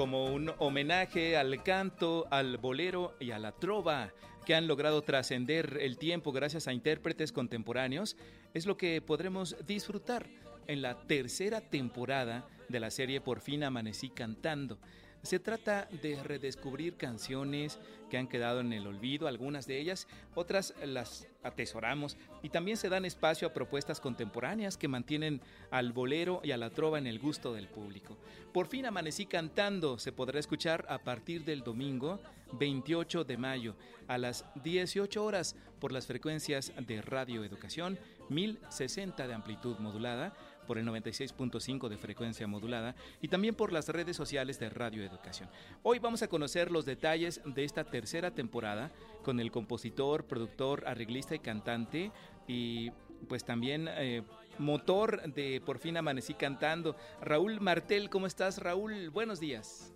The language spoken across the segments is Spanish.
como un homenaje al canto, al bolero y a la trova que han logrado trascender el tiempo gracias a intérpretes contemporáneos, es lo que podremos disfrutar en la tercera temporada de la serie Por fin amanecí cantando. Se trata de redescubrir canciones que han quedado en el olvido, algunas de ellas, otras las atesoramos y también se dan espacio a propuestas contemporáneas que mantienen al bolero y a la trova en el gusto del público. Por fin amanecí cantando, se podrá escuchar a partir del domingo 28 de mayo a las 18 horas por las frecuencias de Radio Educación 1060 de amplitud modulada por el 96.5 de frecuencia modulada y también por las redes sociales de Radio Educación. Hoy vamos a conocer los detalles de esta tercera temporada con el compositor, productor, arreglista y cantante y pues también eh, motor de Por fin amanecí cantando. Raúl Martel, ¿cómo estás Raúl? Buenos días.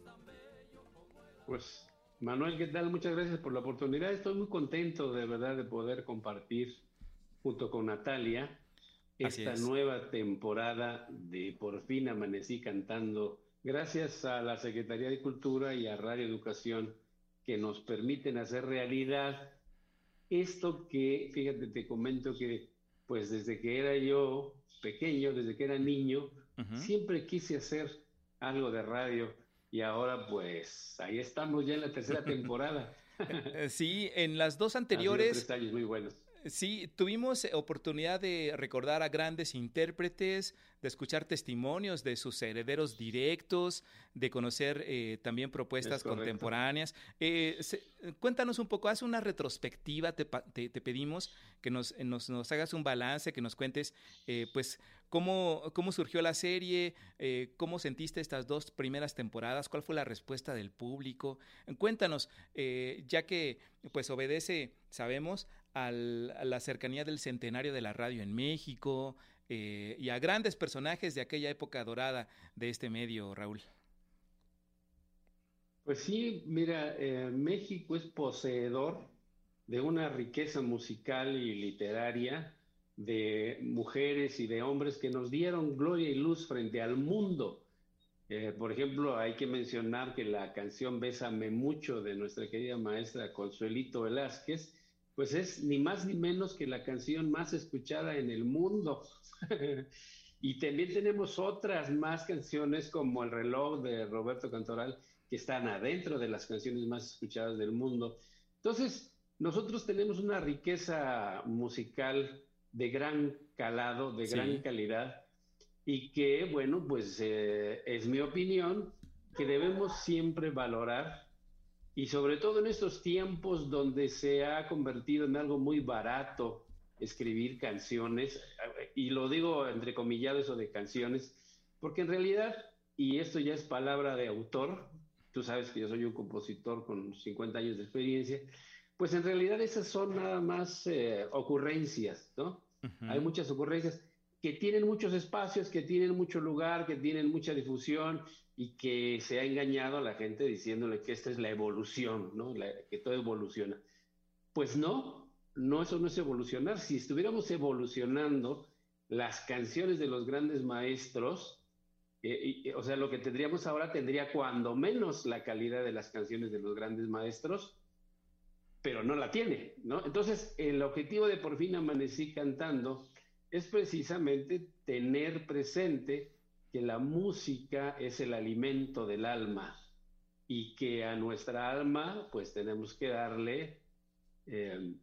Pues Manuel, ¿qué tal? Muchas gracias por la oportunidad. Estoy muy contento de verdad de poder compartir junto con Natalia esta nueva temporada de Por fin amanecí cantando, gracias a la Secretaría de Cultura y a Radio Educación, que nos permiten hacer realidad esto que, fíjate, te comento que pues desde que era yo pequeño, desde que era niño, siempre quise hacer algo de radio y ahora pues ahí estamos ya en la tercera temporada. sí, en las dos anteriores... tres años muy buenos. Sí, tuvimos oportunidad de recordar a grandes intérpretes, de escuchar testimonios de sus herederos directos, de conocer eh, también propuestas contemporáneas. Eh, cuéntanos un poco, haz una retrospectiva, te, pedimos que nos, nos, nos, hagas un balance, que nos cuentes, eh, pues, cómo, cómo surgió la serie, cómo sentiste estas dos primeras temporadas, cuál fue la respuesta del público. Cuéntanos, ya que, pues, obedece, sabemos, a la cercanía del centenario de la radio en México eh, y a grandes personajes de aquella época dorada de este medio, Raúl. Pues sí, mira, eh, México es poseedor de una riqueza musical y literaria de mujeres y de hombres que nos dieron gloria y luz frente al mundo. Eh, por ejemplo, hay que mencionar que la canción Bésame mucho de nuestra querida maestra Consuelito Velázquez pues es ni más ni menos que la canción más escuchada en el mundo. y también tenemos otras más canciones como El reloj de Roberto Cantoral que están adentro de las canciones más escuchadas del mundo. Entonces, nosotros tenemos una riqueza musical de gran calado, de gran calidad, y que, bueno, pues eh, es mi opinión que debemos siempre valorar y sobre todo en estos tiempos donde se ha convertido en algo muy barato escribir canciones, y lo digo entrecomillado eso de canciones, porque en realidad, y esto ya es palabra de autor, tú sabes que yo soy un compositor con 50 años de experiencia, pues en realidad esas son nada más eh, ocurrencias, ¿no? Hay muchas ocurrencias que tienen muchos espacios, que tienen mucho lugar, que tienen mucha difusión y que se ha engañado a la gente diciéndole que esta es la evolución, ¿no? que todo evoluciona. Pues no, no, eso no es evolucionar. Si estuviéramos evolucionando las canciones de los grandes maestros, eh, o sea, lo que tendríamos ahora tendría cuando menos la calidad de las canciones de los grandes maestros, pero no la tiene, ¿no? Entonces, el objetivo de por fin amanecí cantando es precisamente tener presente que la música es el alimento del alma y que a nuestra alma pues tenemos que darle eh,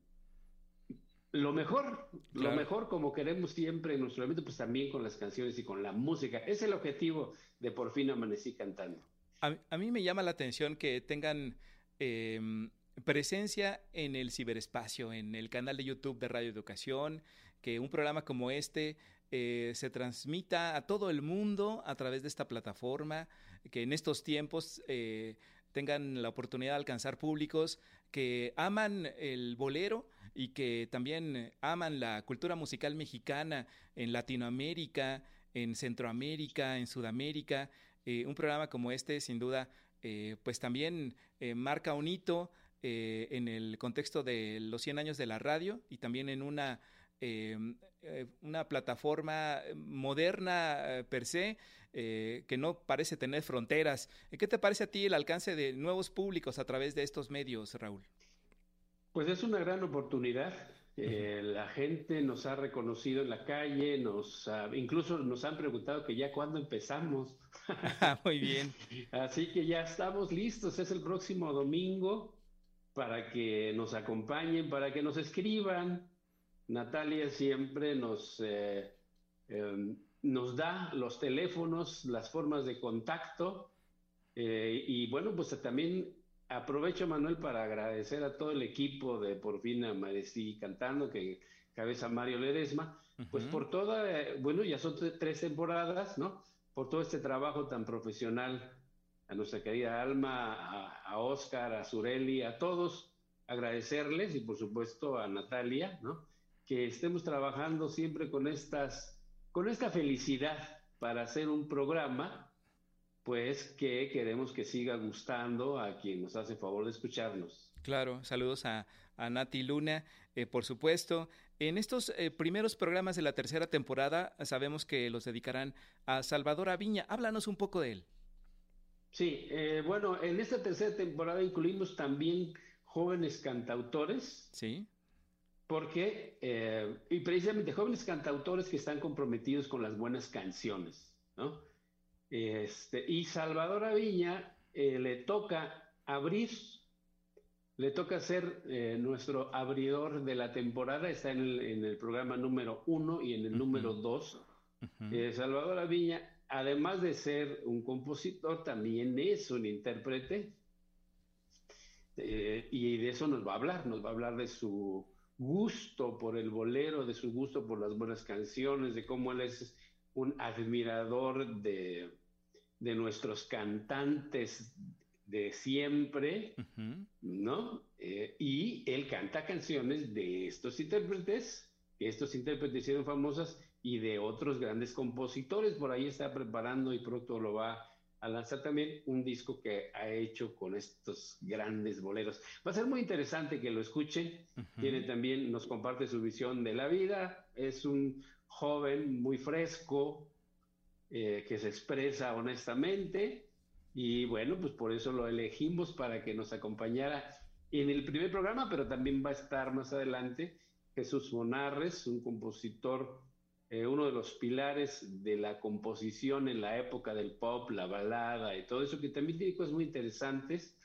lo mejor, lo mejor como queremos siempre en nuestro alimento, pues también con las canciones y con la música. Es el objetivo de Por fin amanecí cantando. A, mí me llama la atención que tengan... Em, presencia en el ciberespacio, en el canal de YouTube de Radio Educación, que un programa como este eh, se transmita a todo el mundo a través de esta plataforma, que en estos tiempos eh, tengan la oportunidad de alcanzar públicos que aman el bolero y que también aman la cultura musical mexicana en Latinoamérica, en Centroamérica, en Sudamérica. Eh, un programa como este, sin duda, pues también marca un hito en el contexto de los 100 años de la radio y también en una una plataforma moderna per se, que no parece tener fronteras. ¿Qué te parece a ti el alcance de nuevos públicos a través de estos medios, Raúl? Pues es una gran oportunidad. Eh, la gente nos ha reconocido en la calle, nos incluso nos han preguntado que ya cuándo empezamos. Muy bien. Así que ya estamos listos. Es el próximo domingo para que nos acompañen, para que nos escriban. Natalia siempre nos, eh, em, nos da los teléfonos, las formas de contacto. Eh, y bueno, pues también Aprovecho, Manuel, para agradecer a todo el equipo de Por fin Amanecí Cantando, que cabeza Mario Ledesma, pues por toda, bueno, ya son tres temporadas, ¿no? Por todo este trabajo tan profesional, a nuestra querida Alma, a, a Oscar, a Sureli, a todos, agradecerles y por supuesto a Natalia, ¿no? Que estemos trabajando siempre con estas, con esta felicidad para hacer un programa pues que queremos que siga gustando a quien nos hace favor de escucharnos. Claro, saludos a, a Nati Luna, eh, por supuesto. En estos eh, primeros programas de la tercera temporada sabemos que los dedicarán a Salvador Aviña. Háblanos un poco de él. Sí, eh, bueno, en esta tercera temporada incluimos también jóvenes cantautores. Sí. Porque, y precisamente jóvenes cantautores que están comprometidos con las buenas canciones, ¿no? Este, y Salvador Aviña eh, le toca abrir, le toca ser eh, nuestro abridor de la temporada, está en el, programa número uno y en el número dos. Eh, Salvador Aviña, además de ser un compositor, también es un intérprete. y de eso nos va a hablar, nos va a hablar de su gusto por el bolero, de su gusto por las buenas canciones, de cómo él es un admirador de, de nuestros cantantes de siempre, ¿no? Eh, y él canta canciones de estos intérpretes, que estos intérpretes hicieron famosas, y de otros grandes compositores. Por ahí está preparando y pronto lo va a lanzar también un disco que ha hecho con estos grandes boleros. Va a ser muy interesante que lo escuchen. Tiene también, nos comparte su visión de la vida. Es un joven muy fresco, eh, que se expresa honestamente y bueno, pues por eso lo elegimos para que nos acompañara en el primer programa, pero también va a estar más adelante Jesús Monarres, un compositor, eh, uno de los pilares de la composición en la época del pop, la balada y todo eso, que también tiene cosas muy interesantes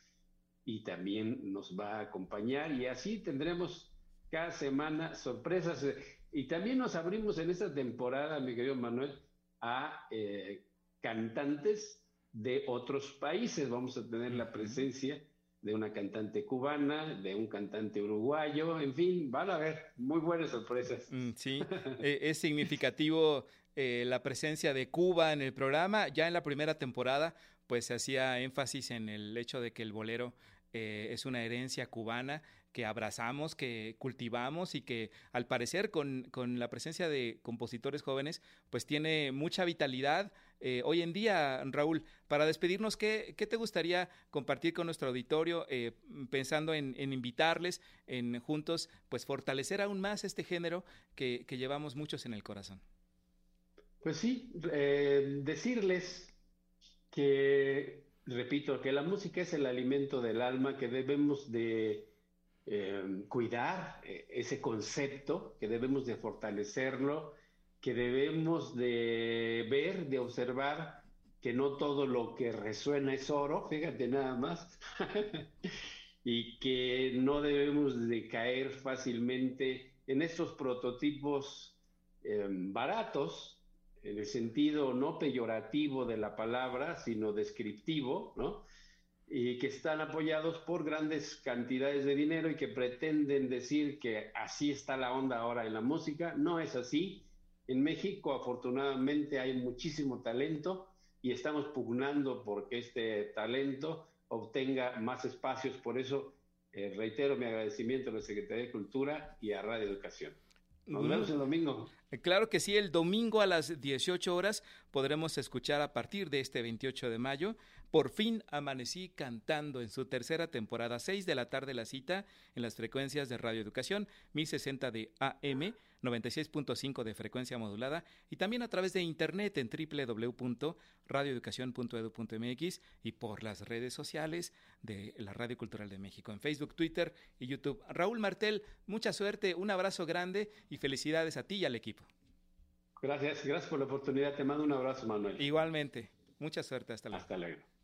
y también nos va a acompañar. Y así tendremos cada semana sorpresas. Y también nos abrimos en esta temporada, mi querido Manuel, a eh, cantantes de otros países. Vamos a tener la presencia de una cantante cubana, de un cantante uruguayo, en fin, van a ver muy buenas sorpresas. Mm, sí, eh, es significativo eh, la presencia de Cuba en el programa. Ya en la primera temporada, pues se hacía énfasis en el hecho de que el bolero es una herencia cubana que abrazamos, que cultivamos y que al parecer con, la presencia de compositores jóvenes, pues tiene mucha vitalidad. Eh, hoy en día, Raúl, para despedirnos, ¿qué, te gustaría compartir con nuestro auditorio, eh, pensando en, invitarles, en juntos, pues fortalecer aún más este género que, llevamos muchos en el corazón? Pues sí, eh, decirles que, repito, que la música es el alimento del alma, que debemos de cuidar ese concepto, que debemos de fortalecerlo, que debemos de ver, de observar que no todo lo que resuena es oro, fíjate nada más, y que no debemos de caer fácilmente en estos prototipos em, baratos, en el sentido no peyorativo de la palabra, sino descriptivo, ¿no? y que están apoyados por grandes cantidades de dinero y que pretenden decir que así está la onda ahora en la música. No es así. En México afortunadamente hay muchísimo talento y estamos pugnando porque este talento obtenga más espacios. Por eso eh, reitero mi agradecimiento a la Secretaría de Cultura y a Radio Educación. Nos vemos el domingo. Eh, claro que sí, el domingo a las 18 horas podremos escuchar a partir de este 28 de mayo Por fin amanecí cantando en su tercera temporada, 6 de la tarde la cita en las frecuencias de Radio Educación, 1060 de AM, 96.5 de frecuencia modulada y también a través de internet en www.radioeducacion.edu.mx y por las redes sociales de la Radio Cultural de México en Facebook, Twitter y YouTube. Raúl Martel, mucha suerte, un abrazo grande y felicidades a ti y al equipo. Gracias, gracias por la oportunidad. Te mando un abrazo, Manuel. Igualmente. Mucha suerte. Hasta luego. Hasta luego.